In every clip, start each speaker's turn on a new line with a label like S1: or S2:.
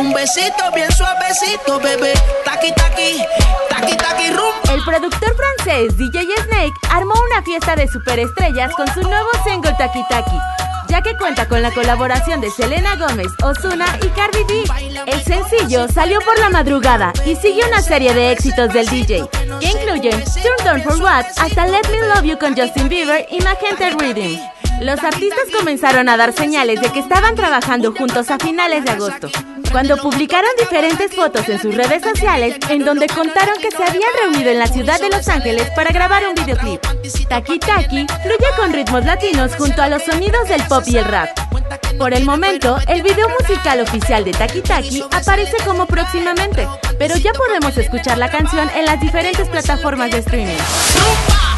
S1: Un besito bien suavecito, bebé. Taki taki, taki taki rum.
S2: El productor francés DJ Snake armó una fiesta de superestrellas con su nuevo single Taki Taki, ya que cuenta con la colaboración de Selena Gómez, Ozuna y Cardi B. El sencillo salió por la madrugada y sigue una serie de éxitos del DJ, que incluyen Turn Down for What hasta Let Me Love You con Justin Bieber y Magenta Rhythm. Los artistas comenzaron a dar señales de que estaban trabajando juntos a finales de agosto, cuando publicaron diferentes fotos en sus redes sociales en donde contaron que se habían reunido en la ciudad de Los Ángeles para grabar un videoclip. Taki Taki fluye con ritmos latinos junto a los sonidos del pop y el rap. Por el momento, el video musical oficial de Taki Taki aparece como próximamente, pero ya podemos escuchar la canción en las diferentes plataformas de streaming.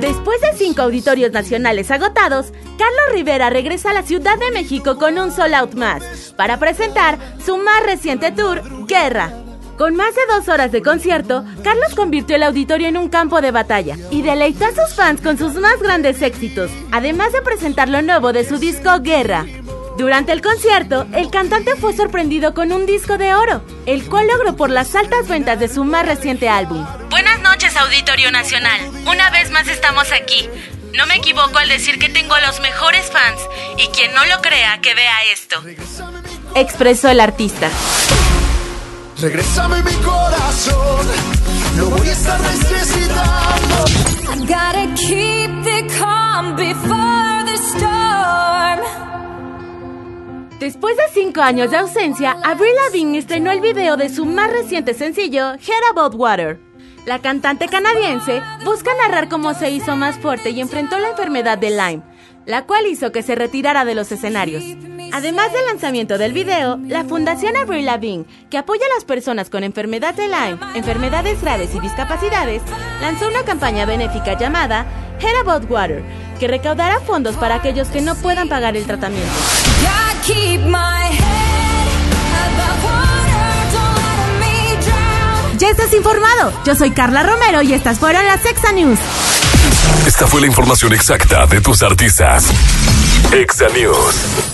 S2: Después de cinco auditorios nacionales agotados, Carlos Rivera regresa a la Ciudad de México con un sold out más para presentar su más reciente tour, Guerra. Con más de dos horas de concierto, Carlos convirtió el auditorio en un campo de batalla y deleitó a sus fans con sus más grandes éxitos, además de presentar lo nuevo de su disco Guerra. Durante el concierto, el cantante fue sorprendido con un disco de oro, el cual logró por las altas ventas de su más reciente álbum.
S3: Buenas noches, Auditorio Nacional. Una vez más estamos aquí. No me equivoco al decir que tengo a los mejores fans y quien no lo crea que vea esto.
S2: Expresó el artista.
S4: Regrésame mi corazón,
S2: Después de cinco años de ausencia, Avril Lavigne estrenó el video de su más reciente sencillo, Head About Water. La cantante canadiense busca narrar cómo se hizo más fuerte y enfrentó la enfermedad de Lyme, la cual hizo que se retirara de los escenarios. Además del lanzamiento del video, la Fundación Avril Lavigne, que apoya a las personas con enfermedad de Lyme, enfermedades graves y discapacidades, lanzó una campaña benéfica llamada Head About Water, que recaudará fondos para aquellos que no puedan pagar el tratamiento. Ya estás informado. Yo soy Carla Romero y estas fueron las Exa News.
S5: Esta fue la información exacta de tus artistas. Exa News.